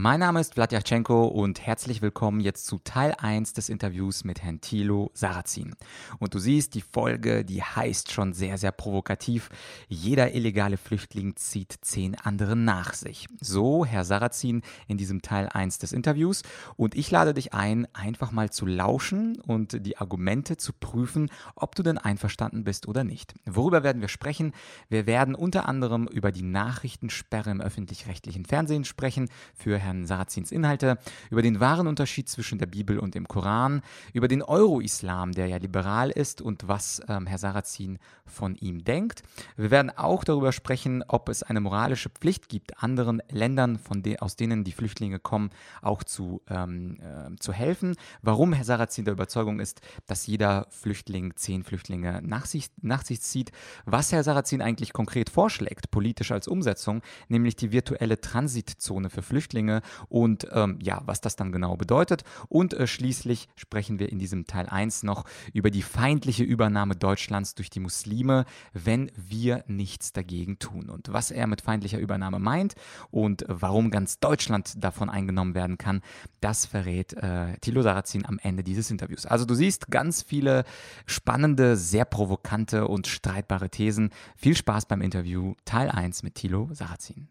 Mein Name ist Vladyachenko und herzlich willkommen jetzt zu Teil 1 des Interviews mit Herrn Thilo Sarrazin. Und du siehst, die Folge, die heißt schon sehr, sehr provokativ. Jeder illegale Flüchtling zieht zehn andere nach sich. So, Herr Sarrazin, in diesem Teil 1 des Interviews. Und ich lade dich ein, einfach mal zu lauschen und die Argumente zu prüfen, ob du denn einverstanden bist oder nicht. Worüber werden wir sprechen? Wir werden unter anderem über die Nachrichtensperre im öffentlich-rechtlichen Fernsehen sprechen für Herrn Herrn Sarazins Inhalte, über den wahren Unterschied zwischen der Bibel und dem Koran, über den Euro-Islam, der ja liberal ist und was ähm, Herr Sarazin von ihm denkt. Wir werden auch darüber sprechen, ob es eine moralische Pflicht gibt, anderen Ländern, de aus denen die Flüchtlinge kommen, auch zu, ähm, äh, zu helfen. Warum Herr Sarazin der Überzeugung ist, dass jeder Flüchtling zehn Flüchtlinge nach sich, nach sich zieht. Was Herr Sarazin eigentlich konkret vorschlägt, politisch als Umsetzung, nämlich die virtuelle Transitzone für Flüchtlinge und ähm, ja, was das dann genau bedeutet. Und äh, schließlich sprechen wir in diesem Teil 1 noch über die feindliche Übernahme Deutschlands durch die Muslime, wenn wir nichts dagegen tun. Und was er mit feindlicher Übernahme meint und warum ganz Deutschland davon eingenommen werden kann, das verrät äh, Thilo Sarrazin am Ende dieses Interviews. Also du siehst ganz viele spannende, sehr provokante und streitbare Thesen. Viel Spaß beim Interview Teil 1 mit Thilo Sarrazin.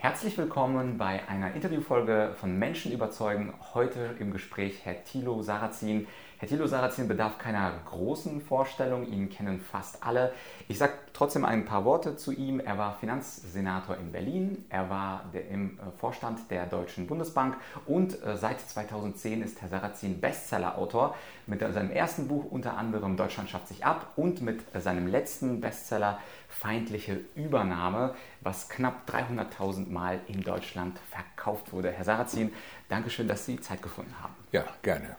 Herzlich willkommen bei einer Interviewfolge von Menschen überzeugen. Heute im Gespräch Herr Thilo Sarrazin. Herr Thilo Sarrazin bedarf keiner großen Vorstellung, ihn kennen fast alle. Ich sage trotzdem ein paar Worte zu ihm. Er war Finanzsenator in Berlin, er war im äh, Vorstand der Deutschen Bundesbank und äh, seit 2010 ist Herr Sarrazin Bestsellerautor mit seinem ersten Buch unter anderem Deutschland schafft sich ab und mit seinem letzten Bestseller Feindliche Übernahme, was knapp 300.000 Mal in Deutschland verkauft wurde. Herr Sarrazin, danke schön, dass Sie Zeit gefunden haben. Ja, gerne.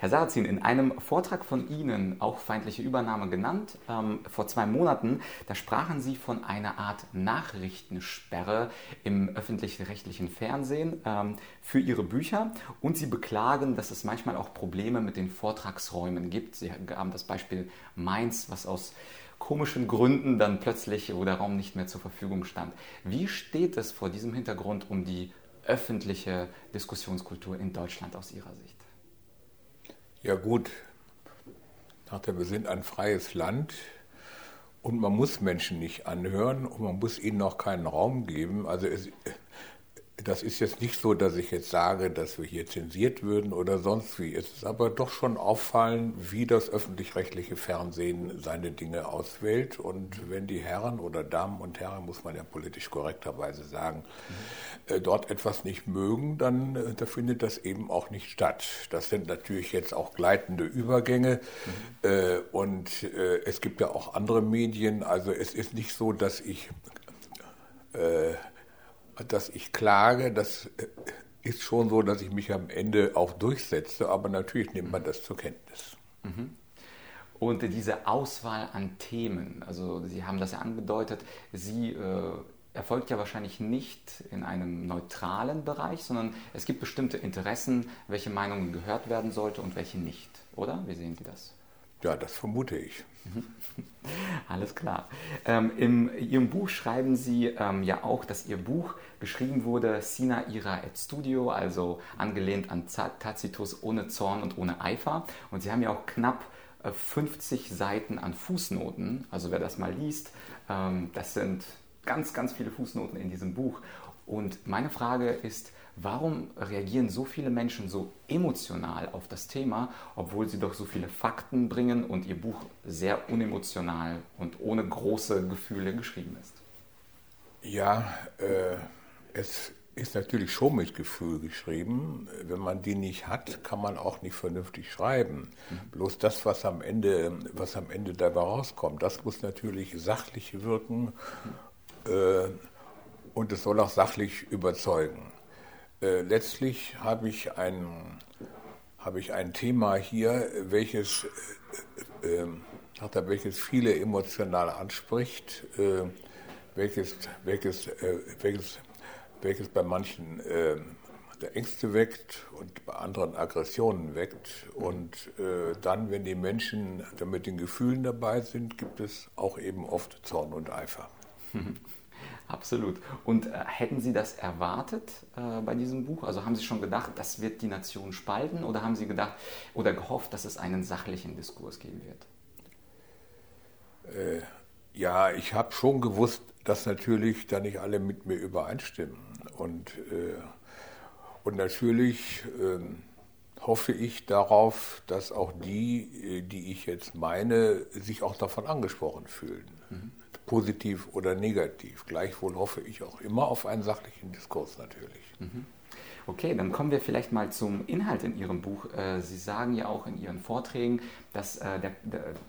Herr Sarazin, in einem Vortrag von Ihnen, auch feindliche Übernahme genannt, ähm, vor zwei Monaten, da sprachen Sie von einer Art Nachrichtensperre im öffentlich-rechtlichen Fernsehen ähm, für Ihre Bücher und Sie beklagen, dass es manchmal auch Probleme mit den Vortragsräumen gibt. Sie gaben das Beispiel Mainz, was aus komischen Gründen dann plötzlich, wo der Raum nicht mehr zur Verfügung stand. Wie steht es vor diesem Hintergrund um die öffentliche Diskussionskultur in Deutschland aus Ihrer Sicht? Ja gut, wir sind ein freies Land und man muss Menschen nicht anhören und man muss ihnen auch keinen Raum geben. Also es, das ist jetzt nicht so, dass ich jetzt sage, dass wir hier zensiert würden oder sonst wie. Es ist aber doch schon auffallend, wie das öffentlich-rechtliche Fernsehen seine Dinge auswählt. Und wenn die Herren oder Damen und Herren, muss man ja politisch korrekterweise sagen, mhm. dort etwas nicht mögen, dann äh, da findet das eben auch nicht statt. Das sind natürlich jetzt auch gleitende Übergänge. Mhm. Äh, und es gibt ja auch andere Medien. Also es ist nicht so, dass ich äh, dass ich klage, das äh, ist schon so, dass ich mich am Ende auch durchsetze, aber natürlich nimmt man das zur Kenntnis. Mhm. Und diese Auswahl an Themen, also Sie haben das ja angedeutet, Sie äh, erfolgt ja wahrscheinlich nicht in einem neutralen Bereich, sondern es gibt bestimmte Interessen, welche Meinungen gehört werden sollte und welche nicht, oder? Wie sehen Sie das? Ja, das vermute ich. Alles klar. Ähm, in Ihrem Buch schreiben Sie ähm, ja auch, dass Ihr Buch geschrieben wurde Sina Ira et Studio, also angelehnt an Tacitus ohne Zorn und ohne Eifer. Und Sie haben ja auch knapp 50 äh, Seiten an Fußnoten. Also wer das mal liest, ähm, das sind ganz, ganz viele Fußnoten in diesem Buch. Und meine Frage ist, warum reagieren so viele Menschen so emotional auf das Thema, obwohl sie doch so viele Fakten bringen und ihr Buch sehr unemotional und ohne große Gefühle geschrieben ist? Ja, äh, es ist natürlich schon mit Gefühl geschrieben. Wenn man die nicht hat, kann man auch nicht vernünftig schreiben. Mhm. Bloß das, was am Ende, was am Ende dabei rauskommt, das muss natürlich sachlich wirken äh, und es soll auch sachlich überzeugen. Äh, letztlich habe ich, ein, habe ich ein Thema hier, welches, äh, äh, welches viele emotional anspricht, äh, welches, welches, äh, welches, welches bei manchen äh, Ängste weckt und bei anderen Aggressionen weckt. Und äh, dann, wenn die Menschen mit den Gefühlen dabei sind, gibt es auch eben oft Zorn und Eifer. Absolut. Und äh, hätten Sie das erwartet äh, bei diesem Buch? Also haben Sie schon gedacht, das wird die Nation spalten oder haben Sie gedacht oder gehofft, dass es einen sachlichen Diskurs geben wird? Äh, ja, ich habe schon gewusst, dass natürlich da nicht alle mit mir übereinstimmen. Und, äh, und natürlich ähm, hoffe ich darauf, dass auch die, äh, die ich jetzt meine, sich auch davon angesprochen fühlen. Mhm. Positiv oder negativ. Gleichwohl hoffe ich auch immer auf einen sachlichen Diskurs natürlich. Mhm. Okay, dann kommen wir vielleicht mal zum Inhalt in Ihrem Buch. Äh, Sie sagen ja auch in Ihren Vorträgen, dass äh,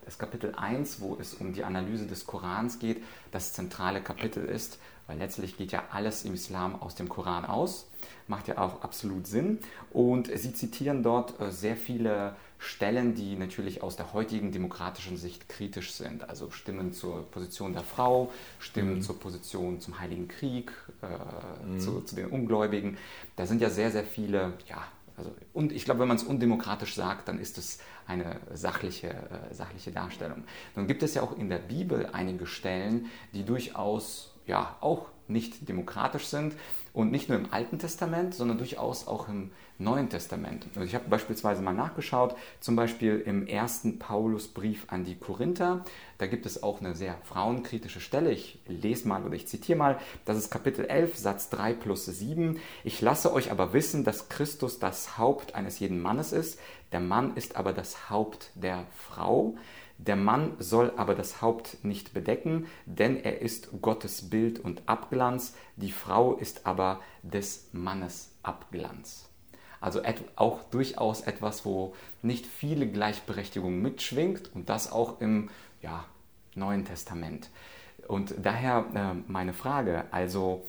das Kapitel 1, wo es um die Analyse des Korans geht, das zentrale Kapitel ist, weil letztlich geht ja alles im Islam aus dem Koran aus. Macht ja auch absolut Sinn. Und Sie zitieren dort äh, sehr viele Stellen, die natürlich aus der heutigen demokratischen Sicht kritisch sind. Also Stimmen zur Position der Frau, Stimmen mhm. zur Position zum Heiligen Krieg, äh, mhm. zu, zu, den Ungläubigen. Da sind ja sehr, sehr viele, ja, also, und ich glaube, wenn man es undemokratisch sagt, dann ist es eine sachliche, äh, sachliche Darstellung. Nun gibt es ja auch in der Bibel einige Stellen, die durchaus ja auch nicht demokratisch sind und nicht nur im Alten Testament, sondern durchaus auch im Neuen Testament. Also ich habe beispielsweise mal nachgeschaut, zum Beispiel im ersten Paulusbrief an die Korinther. Da gibt es auch eine sehr frauenkritische Stelle. Ich lese mal oder ich zitiere mal. Das ist Kapitel 11, Satz 3 plus 7. Ich lasse euch aber wissen, dass Christus das Haupt eines jeden Mannes ist. Der Mann ist aber das Haupt der Frau. Der Mann soll aber das Haupt nicht bedecken, denn er ist Gottes Bild und Abglanz. Die Frau ist aber des Mannes Abglanz. Also auch durchaus etwas, wo nicht viele Gleichberechtigung mitschwingt und das auch im ja, Neuen Testament. Und daher äh, meine Frage, also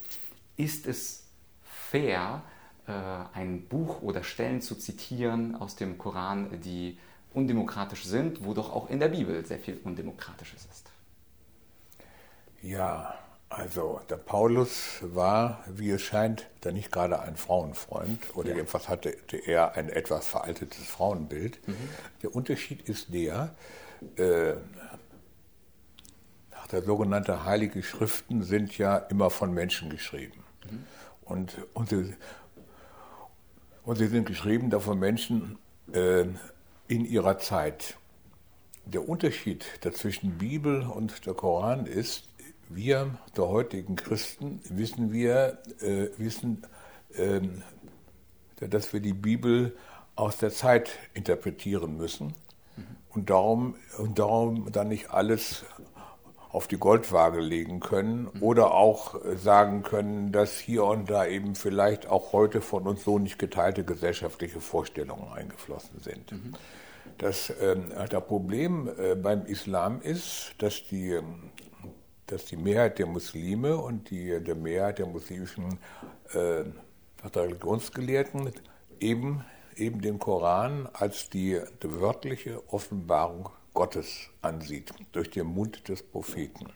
ist es fair, äh, ein Buch oder Stellen zu zitieren aus dem Koran, die undemokratisch sind, wo doch auch in der Bibel sehr viel Undemokratisches ist? Ja, also der Paulus war, wie es scheint, da nicht gerade ein Frauenfreund oder ja. jedenfalls hatte er ein etwas veraltetes Frauenbild. Mhm. Der Unterschied ist der, äh, der sogenannte Heilige Schriften sind ja immer von Menschen geschrieben. Mhm. Und, und, sie, und sie sind geschrieben da von Menschen äh, in ihrer Zeit. Der Unterschied zwischen Bibel und der Koran ist, wir der heutigen Christen wissen wir, äh, wissen, äh, dass wir die Bibel aus der Zeit interpretieren müssen und, darum, und darum dann nicht alles auf die Goldwaage legen können oder auch sagen können, dass hier und da eben vielleicht auch heute von uns so nicht geteilte gesellschaftliche Vorstellungen eingeflossen sind. Das, äh, das Problem äh, beim Islam ist, dass die dass die Mehrheit der Muslime und die, der Mehrheit der muslimischen äh, Religionsgelehrten eben, eben den Koran als die, die wörtliche Offenbarung Gottes ansieht, durch den Mund des Propheten.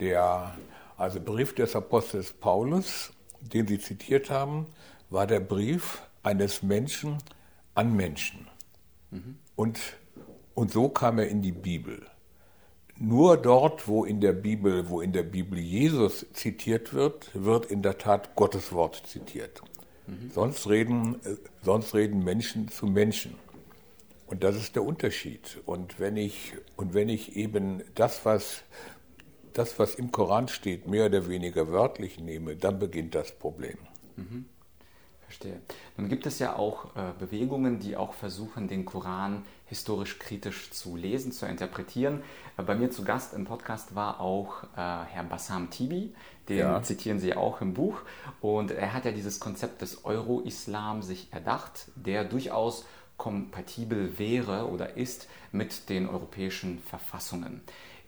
Der also Brief des Apostels Paulus, den Sie zitiert haben, war der Brief eines Menschen an Menschen. Mhm. Und, und so kam er in die Bibel. Nur dort, wo in der Bibel, wo in der Bibel Jesus zitiert wird, wird in der Tat Gottes Wort zitiert. Mhm. Sonst, reden, äh, sonst reden Menschen zu Menschen. Und das ist der Unterschied. Und wenn ich, und wenn ich eben das, was, das, was im Koran steht, mehr oder weniger wörtlich nehme, dann beginnt das Problem. Mhm. Verstehe. Nun gibt es ja auch äh, Bewegungen, die auch versuchen, den Koran historisch kritisch zu lesen, zu interpretieren. Äh, bei mir zu Gast im Podcast war auch äh, Herr Bassam Tibi, den ja. zitieren Sie auch im Buch. Und er hat ja dieses Konzept des Euro-Islam sich erdacht, der durchaus kompatibel wäre oder ist mit den europäischen Verfassungen.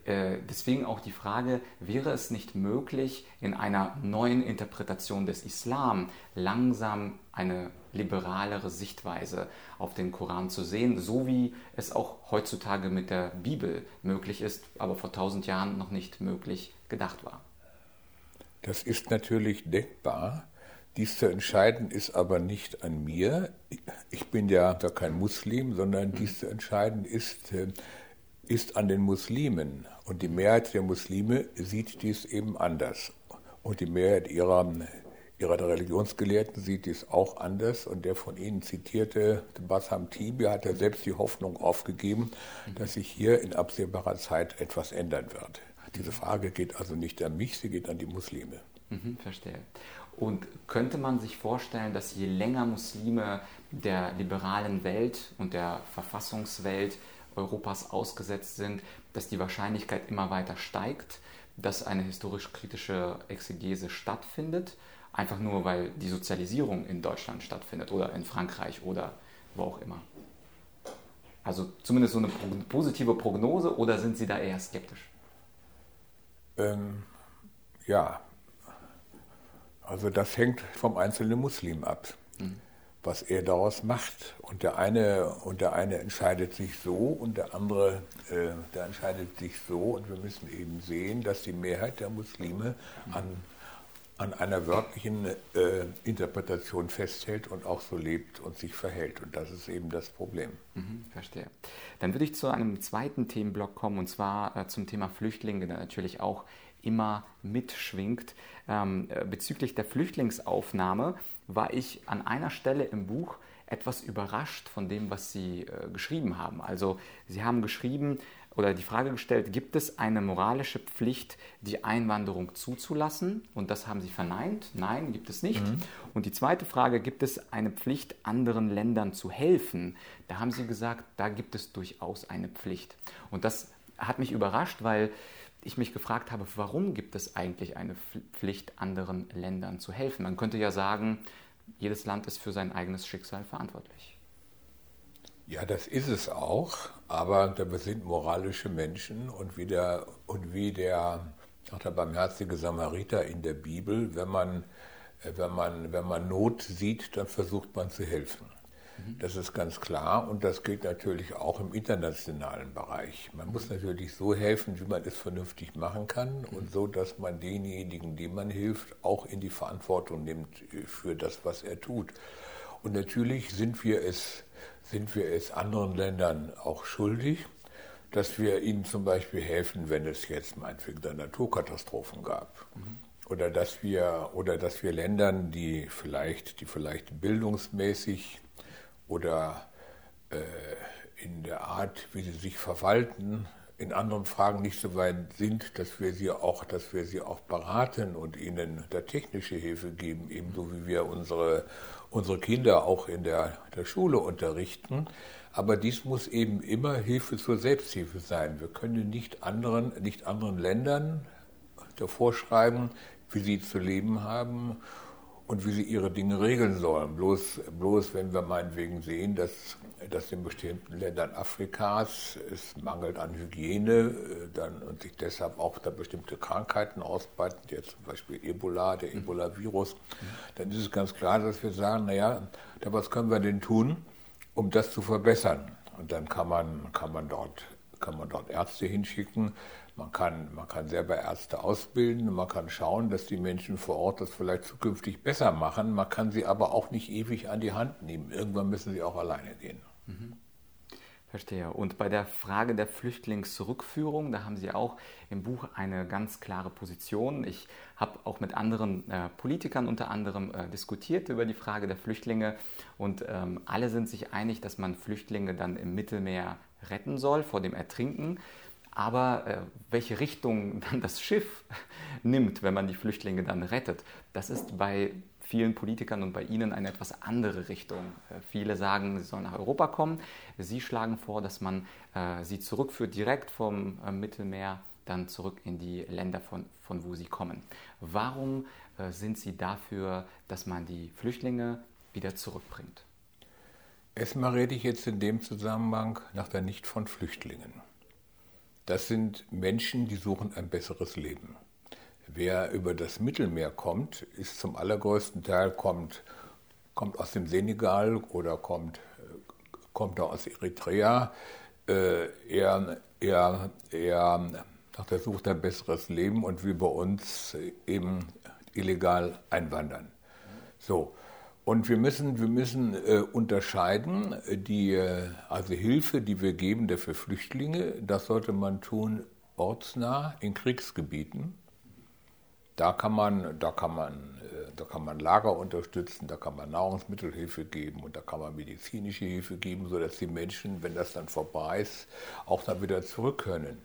Äh, deswegen auch die Frage, wäre es nicht möglich, in einer neuen Interpretation des Islam langsam eine liberalere Sichtweise auf den Koran zu sehen, so wie es auch heutzutage mit der Bibel möglich ist, aber vor tausend Jahren noch nicht möglich gedacht war? Das ist natürlich denkbar, Dies zu entscheiden ist aber nicht an mir. Ich bin ja da kein Muslim, sondern mhm. dies zu entscheiden ist, äh, ist an den Muslimen. Und die Mehrheit der Muslime sieht dies eben anders. Und die Mehrheit ihrer, ihrer Religionsgelehrten sieht dies auch anders. Und der von Ihnen zitierte Bassam Tibi hat ja selbst die Hoffnung aufgegeben, mhm. dass sich hier in absehbarer Zeit etwas ändern wird. Diese Frage geht also nicht an mich, sie geht an die Muslime. Mhm, verstehe. Und könnte man sich vorstellen, dass je länger Muslime der liberalen Welt und der Verfassungswelt Europas ausgesetzt sind, dass die Wahrscheinlichkeit immer weiter steigt, dass eine historisch-kritische Exegese stattfindet, einfach nur weil die Sozialisierung in Deutschland stattfindet oder in Frankreich oder wo auch immer. Also zumindest so eine positive Prognose oder sind Sie da eher skeptisch? Ähm, ja, also das hängt vom einzelnen Muslim ab, mhm. was er daraus macht. Und der eine und der eine entscheidet sich so und der andere, äh, der entscheidet sich so. Und wir müssen eben sehen, dass die Mehrheit der Muslime mhm. an, an einer wörtlichen äh, Interpretation festhält und auch so lebt und sich verhält. Und das ist eben das Problem. Mhm, verstehe. Dann würde ich zu einem zweiten Themenblock kommen, und zwar äh, zum Thema Flüchtlinge, der natürlich auch immer mitschwingt. Ähm, äh, bezüglich der Flüchtlingsaufnahme war ich an einer Stelle im Buch etwas überrascht von dem, was Sie äh, geschrieben haben. Also Sie haben geschrieben oder die Frage gestellt, gibt es eine moralische Pflicht, die Einwanderung zuzulassen? Und das haben Sie verneint. Nein, gibt es nicht. Mhm. Und die zweite Frage, gibt es eine Pflicht, anderen Ländern zu helfen? Da haben Sie gesagt, da gibt es durchaus eine Pflicht. Und das hat mich überrascht, weil ich mich gefragt habe, warum gibt es eigentlich eine Pflicht, anderen Ländern zu helfen? Man könnte ja sagen, jedes Land ist für sein eigenes Schicksal verantwortlich. Ja, das ist es auch, aber wir sind moralische Menschen und wie der, und wie der, auch der barmherzige Samariter in der Bibel, wenn man, wenn, man, wenn man Not sieht, dann versucht man zu helfen. Das ist ganz klar und das gilt natürlich auch im internationalen Bereich. Man muss natürlich so helfen, wie man es vernünftig machen kann und so, dass man denjenigen, dem man hilft, auch in die Verantwortung nimmt für das, was er tut. Und natürlich sind wir es, sind wir es anderen Ländern auch schuldig, dass wir ihnen zum Beispiel helfen, wenn es jetzt meinetwegen Naturkatastrophen gab. Mhm oder dass wir oder dass wir Ländern, die vielleicht die vielleicht bildungsmäßig oder äh, in der Art, wie sie sich verwalten, in anderen Fragen nicht so weit sind, dass wir sie auch, dass wir sie auch beraten und ihnen da technische Hilfe geben, ebenso wie wir unsere, unsere Kinder auch in der, der Schule unterrichten. Aber dies muss eben immer Hilfe zur Selbsthilfe sein. Wir können nicht anderen, nicht anderen Ländern davor schreiben, wie sie zu leben haben und wie sie ihre Dinge regeln sollen. Bloß, bloß wenn wir meinetwegen sehen, dass, dass in bestimmten Ländern Afrikas es mangelt an Hygiene äh, dann, und sich deshalb auch da bestimmte Krankheiten ausbreiten, jetzt zum Beispiel Ebola, der mhm. Ebola-Virus, dann ist es ganz klar, dass wir sagen, naja, da was können wir denn tun, um das zu verbessern? Und dann kann man, kann man, dort, kann man dort Ärzte hinschicken, man kann, man kann selber Ärzte ausbilden, man kann schauen, dass die Menschen vor Ort das vielleicht zukünftig besser machen. Man kann sie aber auch nicht ewig an die Hand nehmen. Irgendwann müssen sie auch alleine gehen. Mhm. Verstehe. Und bei der Frage der Flüchtlingsrückführung, da haben Sie auch im Buch eine ganz klare Position. Ich habe auch mit anderen äh, Politikern unter anderem äh, diskutiert über die Frage der Flüchtlinge und ähm, alle sind sich einig, dass man Flüchtlinge dann im Mittelmeer retten soll vor dem Ertrinken. Aber äh, welche Richtung dann das Schiff nimmt, wenn man die Flüchtlinge dann rettet, das ist bei vielen Politikern und bei Ihnen eine etwas andere Richtung. Äh, viele sagen, sie sollen nach Europa kommen. Sie schlagen vor, dass man äh, sie zurückführt, direkt vom äh, Mittelmeer dann zurück in die Länder, von, von wo sie kommen. Warum äh, sind Sie dafür, dass man die Flüchtlinge wieder zurückbringt? Erstmal rede ich jetzt in dem Zusammenhang nach der Nicht von Flüchtlingen. Das sind Menschen, die suchen ein besseres Leben. Wer über das Mittelmeer kommt, ist zum allergrößten Teil kommt, kommt aus dem Senegal oder kommt, kommt aus Eritrea. Äh, er, er, er nach der Suche ein besseres Leben und will bei uns eben illegal einwandern. So. Und wir müssen, wir müssen äh, unterscheiden, die äh, also Hilfe, die wir geben für Flüchtlinge, das sollte man tun ortsnah in Kriegsgebieten. Da kann man, da kann man, äh, da kann man Lager unterstützen, da kann man Nahrungsmittelhilfe geben und da kann man medizinische Hilfe geben, sodass die Menschen, wenn das dann vorbei ist, auch dann wieder zurück können.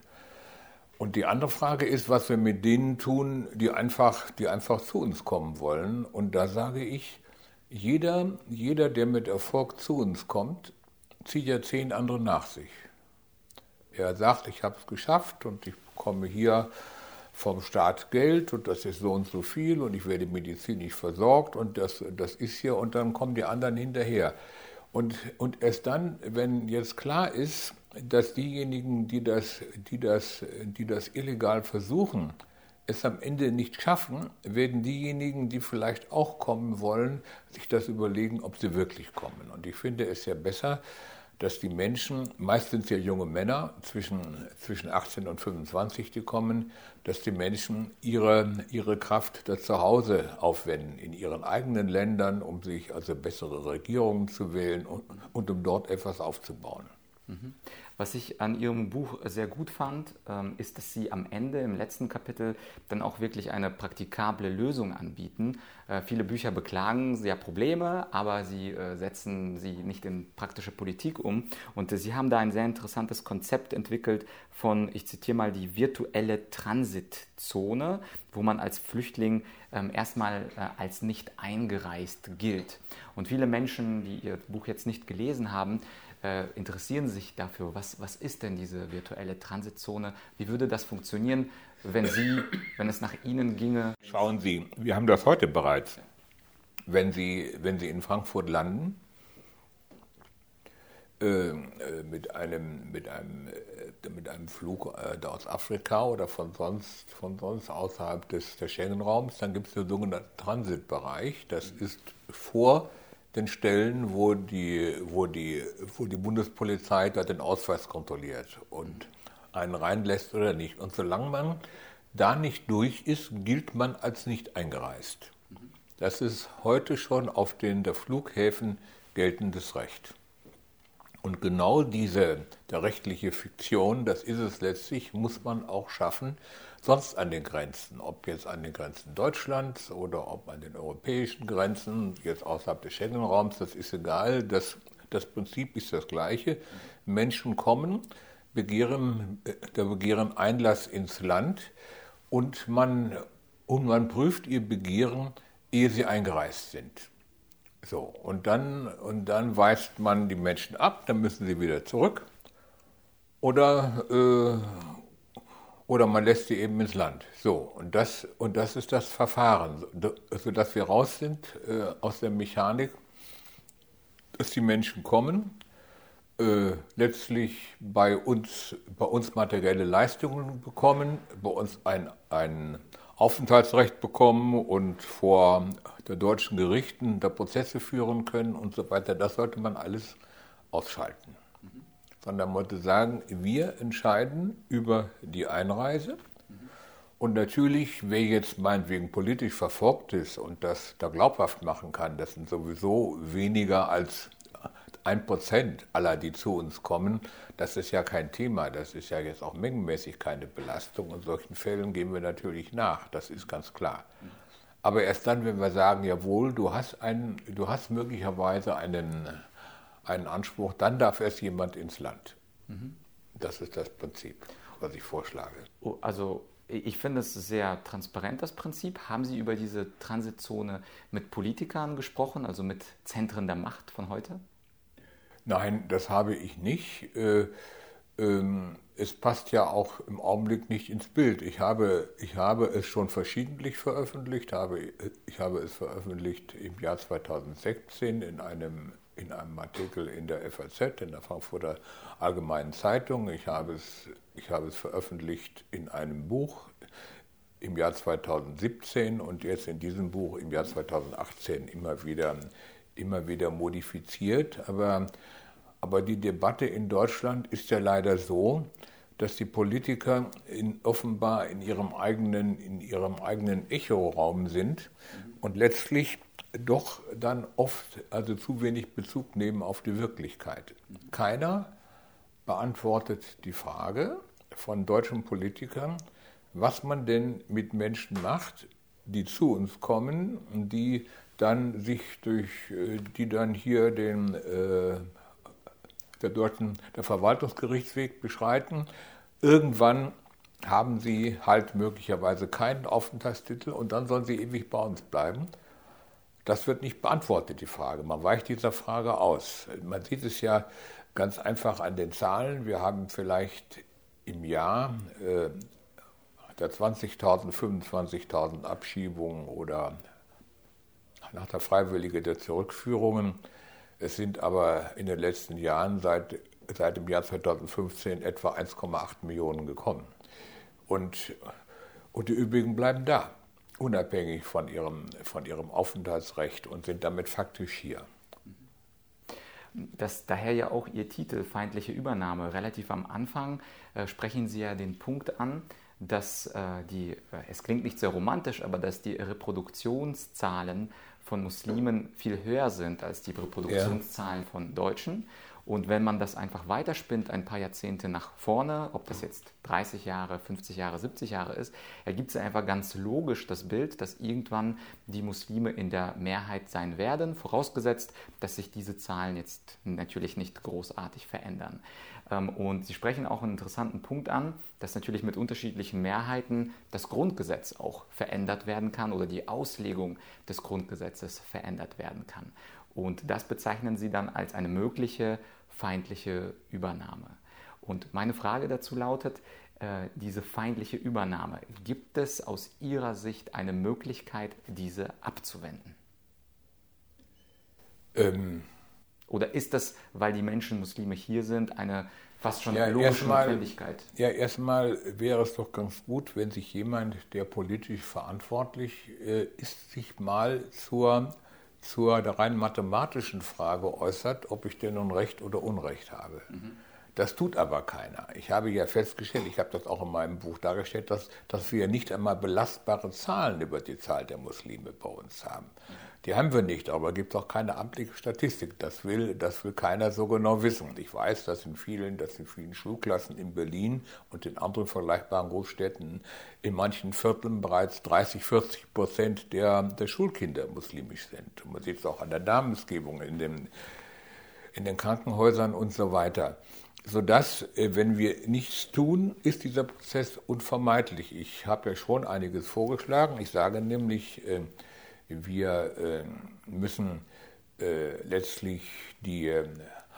Und die andere Frage ist, was wir mit denen tun, die einfach, die einfach zu uns kommen wollen. Und da sage ich, jeder, jeder, der mit Erfolg zu uns kommt, zieht ja zehn andere nach sich. Er sagt, ich habe es geschafft und ich bekomme hier vom Staat Geld und das ist so und so viel und ich werde medizinisch versorgt und das, das ist hier und dann kommen die anderen hinterher. Und, und erst dann, wenn jetzt klar ist, dass diejenigen, die das, die, das, die das illegal versuchen, es am Ende nicht schaffen, werden diejenigen, die vielleicht auch kommen wollen, sich das überlegen, ob sie wirklich kommen. Und ich finde es ja besser, dass die Menschen, meistens ja junge Männer zwischen, zwischen 18 und 25, die kommen, dass die Menschen ihre, ihre Kraft da zu Hause aufwenden, in ihren eigenen Ländern, um sich also bessere Regierungen zu wählen und, und um dort etwas aufzubauen. Was ich an Ihrem Buch sehr gut fand, ähm, ist, dass Sie am Ende, im letzten Kapitel, dann auch wirklich eine praktikable Lösung anbieten. Äh, viele Bücher beklagen sehr Probleme, aber sie äh, setzen sie nicht in praktische Politik um. Und Sie haben da ein sehr interessantes Konzept entwickelt von, ich zitiere mal, die virtuelle Transitzone, wo man als Flüchtling ähm, erstmal äh, als nicht eingereist gilt. Und viele Menschen, die Ihr Buch jetzt nicht gelesen haben, äh, interessieren sich dafür, was, was ist denn diese virtuelle Transitzone? Wie würde das funktionieren, wenn Sie, wenn es nach Ihnen ginge? Schauen Sie, wir haben das heute bereits. Wenn Sie, wenn Sie in Frankfurt landen, äh, äh mit, einem, mit, einem, äh, mit einem Flug äh, aus Afrika oder von sonst, von sonst außerhalb des, des Schengen-Raums, dann gibt es den sogenannten Transitbereich. Das ist vor den Stellen, wo die, wo die, wo die Bundespolizei da den Ausweis kontrolliert und einen reinlässt oder nicht. Und solange man da nicht durch ist, gilt man als nicht eingereist. Das ist heute schon auf den der Flughäfen geltendes Recht. Und genau diese, der rechtliche Fiktion, das ist es letztlich, muss man auch schaffen, sonst an den Grenzen, ob jetzt an den Grenzen Deutschlands oder ob an den europäischen Grenzen, jetzt außerhalb des Schengen-Raums, das ist egal. Das, das Prinzip ist das gleiche. Menschen kommen, begehren, der begehren Einlass ins Land und man, und man prüft ihr Begehren, ehe sie eingereist sind. So, und dann, und dann weist man die Menschen ab, dann müssen sie wieder zurück. Oder äh, oder man lässt sie eben ins Land. So, und das, und das ist das Verfahren, sodass wir raus sind äh, aus der Mechanik, dass die Menschen kommen, äh, letztlich bei uns, bei uns materielle Leistungen bekommen, bei uns ein, ein Aufenthaltsrecht bekommen und vor der deutschen Gerichten da Prozesse führen können und so weiter. Das sollte man alles ausschalten sondern man wollte sagen, wir entscheiden über die Einreise. Und natürlich, wer jetzt meinetwegen politisch verfolgt ist und das da glaubhaft machen kann, das sind sowieso weniger als ein Prozent aller, die zu uns kommen, das ist ja kein Thema. Das ist ja jetzt auch mengenmäßig keine Belastung. In solchen Fällen gehen wir natürlich nach, das ist ganz klar. Aber erst dann, wenn wir sagen, jawohl, du hast, einen, du hast möglicherweise einen einen Anspruch, dann darf erst jemand ins Land. Mhm. Das ist das Prinzip, was ich vorschlage. Oh, also ich finde es sehr transparent, das Prinzip. Haben Sie über diese Transitzone mit Politikern gesprochen, also mit Zentren der Macht von heute? Nein, das habe ich nicht. Äh, ähm, es passt ja auch im Augenblick nicht ins Bild. Ich habe, ich habe es schon verschiedentlich veröffentlicht. Ich habe es veröffentlicht im Jahr 2016 in einem in einem Artikel in der FAZ, in der Frankfurter Allgemeinen Zeitung. Ich habe es, ich habe es veröffentlicht in einem Buch im Jahr 2017 und jetzt in diesem Buch im Jahr 2018 immer wieder, immer wieder modifiziert. Aber, aber die Debatte in Deutschland ist ja leider so, dass die Politiker in, offenbar in ihrem eigenen, in ihrem eigenen Echoraum sind und letztlich doch dann oft also zu wenig Bezug nehmen auf die Wirklichkeit. Keiner beantwortet die Frage von deutschen Politikern, was man denn mit Menschen macht, die zu uns kommen die dann sich durch, äh, die dann hier den äh, der deutschen der Verwaltungsgerichtsweg beschreiten. Irgendwann haben sie halt möglicherweise keinen Aufenthaltstitel und dann sollen sie ewig bei uns bleiben. Das wird nicht beantwortet, die Frage. Man weicht dieser Frage aus. Man sieht es ja ganz einfach an den Zahlen. Wir haben vielleicht im Jahr äh, 20.000, 25.000 Abschiebungen oder nach der Freiwillige der Zurückführungen. Es sind aber in den letzten Jahren seit, seit dem Jahr 2015 etwa 1,8 Millionen gekommen. Und, und die übrigen bleiben da unabhängig von ihrem, von ihrem Aufenthaltsrecht und sind damit faktisch hier. Das, daher ja auch Ihr Titel Feindliche Übernahme. Relativ am Anfang äh, sprechen Sie ja den Punkt an, dass äh, die, äh, es klingt nicht sehr romantisch, aber dass die Reproduktionszahlen von Muslimen viel höher sind als die Reproduktionszahlen ja. von Deutschen. Und wenn man das einfach weiterspinnt, ein paar Jahrzehnte nach vorne, ob das jetzt 30 Jahre, 50 Jahre, 70 Jahre ist, ergibt sich einfach ganz logisch das Bild, dass irgendwann die Muslime in der Mehrheit sein werden, vorausgesetzt, dass sich diese Zahlen jetzt natürlich nicht großartig verändern. Ähm, und Sie sprechen auch einen interessanten Punkt an, dass natürlich mit unterschiedlichen Mehrheiten das Grundgesetz auch verändert werden kann oder die Auslegung des Grundgesetzes verändert werden kann. Und das bezeichnen Sie dann als eine mögliche feindliche Übernahme. Und meine Frage dazu lautet, äh, diese feindliche Übernahme, gibt es aus Ihrer Sicht eine Möglichkeit, diese abzuwenden? Ähm, Oder ist das, weil die Menschen Muslime hier sind, eine fast schon ja, logische erstmal, Notwendigkeit? Ja, erstmal wäre es doch ganz gut, wenn sich jemand, der politisch verantwortlich äh, ist, sich mal zur zur rein mathematischen Frage äußert, ob ich denn nun Recht oder Unrecht habe. Mhm. Das tut aber keiner. Ich habe ja festgestellt, ich habe das auch in meinem Buch dargestellt, dass, dass wir nicht einmal belastbare Zahlen über die Zahl der Muslime bei uns haben. Die haben wir nicht, aber gibt auch keine amtliche Statistik. Das will, das will keiner so genau wissen. Ich weiß, dass in vielen, dass in vielen Schulklassen in Berlin und in anderen vergleichbaren Großstädten in manchen Vierteln bereits 30, 40 Prozent der, der Schulkinder muslimisch sind. Man sieht es auch an der Namensgebung in den, in den Krankenhäusern und so weiter sodass, äh, wenn wir nichts tun, ist dieser Prozess unvermeidlich. Ich habe ja schon einiges vorgeschlagen. Ich sage nämlich, äh, wir äh, müssen letztlich die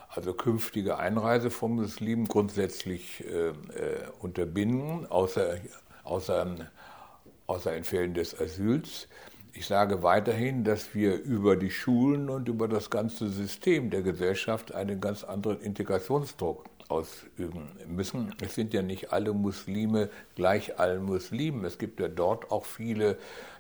also künftige Einreise von Muslimen grundsätzlich unterbinden, außer, außer, außer in Fällen des Asyls. Ich sage weiterhin, dass wir über die Schulen und über das ganze System der Gesellschaft einen ganz anderen Integrationsdruck ausüben müssen. Es sind ja nicht alle Muslime gleich allen Muslimen. Es gibt ja dort auch viele,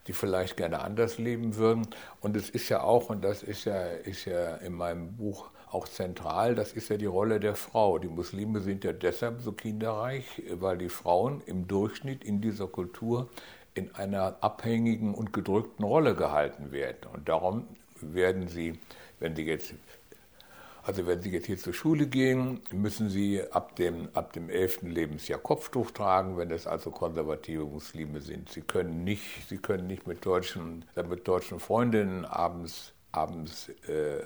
die vielleicht gerne anders leben würden. Und es ist ja auch, und das ist ja, ist ja in meinem Buch auch zentral, das ist ja die Rolle der Frau. Die Muslime sind ja deshalb so kinderreich, weil die Frauen im Durchschnitt in dieser Kultur in einer abhängigen und gedrückten Rolle gehalten werden. Und darum werden sie, wenn sie jetzt also wenn Sie jetzt hier zur Schule gehen, müssen Sie ab dem, ab dem 11. Lebensjahr Kopftuch tragen, wenn es also konservative Muslime sind. Sie können nicht, Sie können nicht mit deutschen, mit deutschen Freundinnen abends, abends äh,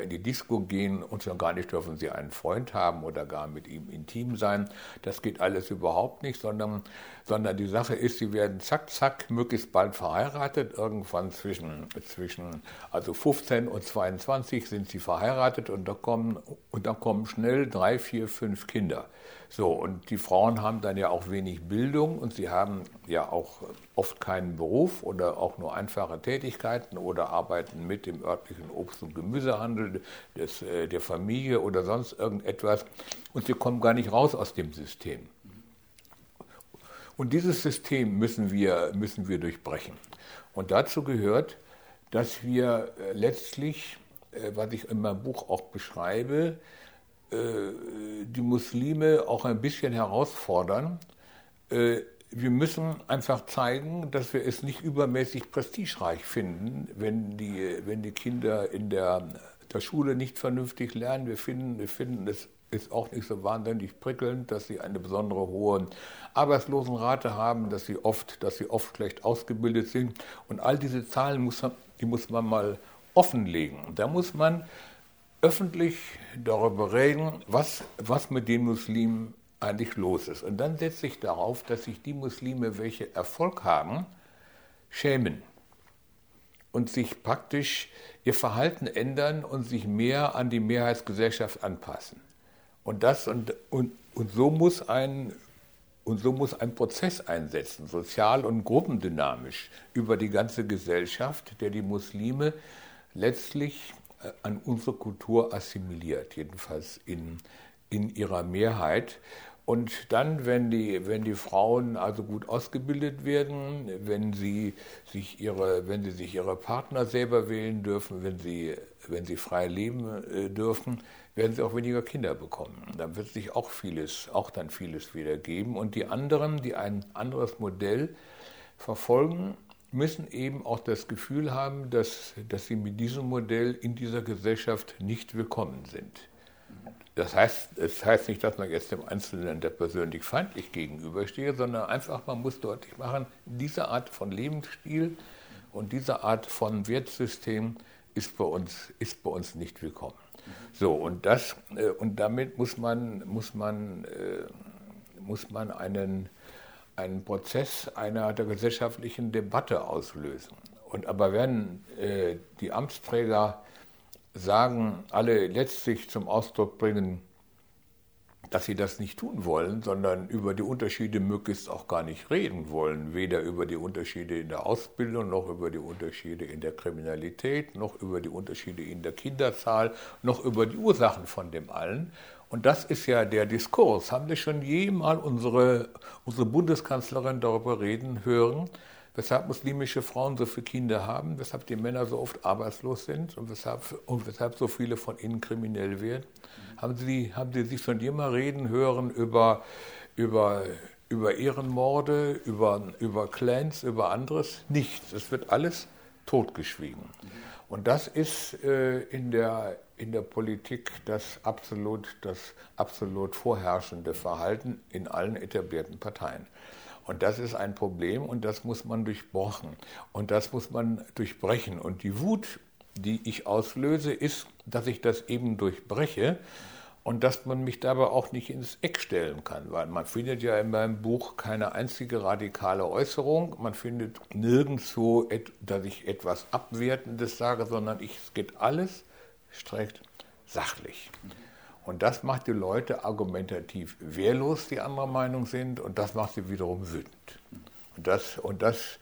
in die Disco gehen und schon gar nicht dürfen sie einen Freund haben oder gar mit ihm intim sein. Das geht alles überhaupt nicht, sondern, sondern die Sache ist, sie werden zack, zack, möglichst bald verheiratet. Irgendwann zwischen, zwischen also 15 und 22 sind sie verheiratet und da kommen, und da kommen schnell drei, vier, fünf Kinder. So, und die Frauen haben dann ja auch wenig Bildung und sie haben ja auch oft keinen Beruf oder auch nur einfache Tätigkeiten oder arbeiten mit dem örtlichen Obst- und Gemüsehandel des, äh, der Familie oder sonst irgendetwas und sie kommen gar nicht raus aus dem System. Und dieses System müssen wir, müssen wir durchbrechen. Und dazu gehört, dass wir äh, letztlich, äh, was ich in meinem Buch auch beschreibe, die Muslime auch ein bisschen herausfordern, äh, wir müssen einfach zeigen, dass wir es nicht übermäßig prestigereich finden, wenn die, wenn die Kinder in der, der Schule nicht vernünftig lernen. Wir finden, wir finden es ist auch nicht so wahnsinnig prickelnd, dass sie eine besondere hohe Arbeitslosenrate haben, dass sie oft, dass sie oft schlecht ausgebildet sind. Und all diese Zahlen muss die muss man mal offenlegen. Da muss man öffentlich darüber reden, was, was mit den Muslimen eigentlich los ist. Und dann setze ich darauf, dass sich die Muslime, welche Erfolg haben, schämen und sich praktisch ihr Verhalten ändern und sich mehr an die Mehrheitsgesellschaft anpassen. Und, das, und, und, und, so muss ein, und so muss ein Prozess einsetzen, sozial und gruppendynamisch über die ganze Gesellschaft, der die Muslime letztlich an unsere Kultur assimiliert, jedenfalls in, in ihrer Mehrheit. Und dann, wenn die, wenn die Frauen also gut ausgebildet werden, wenn sie, sich ihre, wenn sie sich ihre Partner selber wählen dürfen, wenn sie, wenn sie frei leben äh, dürfen, werden sie auch weniger Kinder bekommen. Dann wird sich auch vieles, auch dann vieles wieder geben. Und die anderen, die ein anderes Modell verfolgen, müssen eben auch das Gefühl haben, dass, dass sie mit diesem Modell in dieser Gesellschaft nicht willkommen sind. Das heißt, das heißt nicht, dass man jetzt dem Einzelnen der persönlich feindlich gegenüberstehe, sondern einfach, man muss deutlich machen, diese Art von Lebensstil und diese Art von Wertsystem ist bei uns, ist bei uns nicht willkommen. So, und, das, äh, und damit muss man, muss man, äh, muss man einen, einen Prozess einer der gesellschaftlichen Debatte auslösen. Und aber wenn äh, die Amtsträger sagen, alle letztlich zum Ausdruck bringen, dass sie das nicht tun wollen, sondern über die Unterschiede möglichst auch gar nicht reden wollen, weder über die Unterschiede in der Ausbildung, noch über die Unterschiede in der Kriminalität, noch über die Unterschiede in der Kinderzahl, noch über die Ursachen von dem allen. Und das ist ja der Diskurs. Haben Sie schon jemals unsere, unsere Bundeskanzlerin darüber reden hören, weshalb muslimische Frauen so viele Kinder haben, weshalb die Männer so oft arbeitslos sind und weshalb, und weshalb so viele von ihnen kriminell werden. Haben Sie, haben Sie sich dir mal reden hören über, über, über Ehrenmorde, über, über Clans, über anderes? Nichts. Es wird alles totgeschwiegen. Und das ist äh, in, der, in der Politik das absolut, das absolut vorherrschende Verhalten in allen etablierten Parteien. Und das ist ein Problem und das muss man durchbrochen. Und das muss man durchbrechen. Und die Wut, die ich auslöse, ist, dass ich das eben durchbreche und dass man mich dabei auch nicht ins Eck stellen kann, weil man findet ja in meinem Buch keine einzige radikale Äußerung, man findet nirgendwo, dass ich etwas Abwertendes sage, sondern es geht alles strikt sachlich. Und das macht die Leute argumentativ wehrlos, die anderer Meinung sind, und das macht sie wiederum wütend. Und das, und das,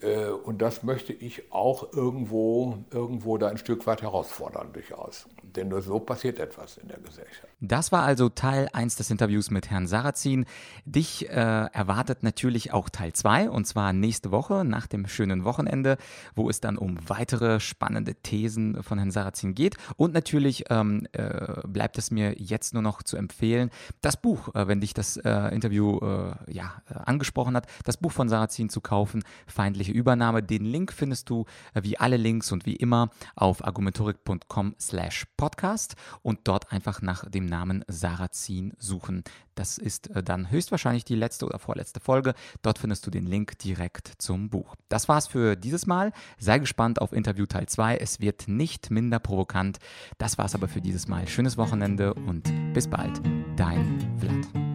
äh, und das möchte ich auch irgendwo, irgendwo da ein Stück weit herausfordern, durchaus. Denn nur so passiert etwas in der Gesellschaft. Das war also Teil 1 des Interviews mit Herrn Sarrazin. Dich äh, erwartet natürlich auch Teil 2 und zwar nächste Woche nach dem schönen Wochenende, wo es dann um weitere spannende Thesen von Herrn Sarrazin geht. Und natürlich ähm, äh, bleibt es mir jetzt nur noch zu empfehlen, das Buch, äh, wenn dich das äh, Interview äh, ja, äh, angesprochen hat, das Buch von Sarrazin zu kaufen, Feindliche Übernahme. Den Link findest du wie alle Links und wie immer auf argumentorik.com slash podcast und dort einfach nach dem Namen Sarrazin suchen. Das ist äh, dann höchstwahrscheinlich die letzte oder vorletzte Folge. Dort findest du den Link direkt zum Buch. Das war's für dieses Mal. Sei gespannt auf Interview Teil 2. Es wird nicht minder provokant. Das war's aber für dieses Mal. Schönes Wochenende und bis bald. Dein Vlad.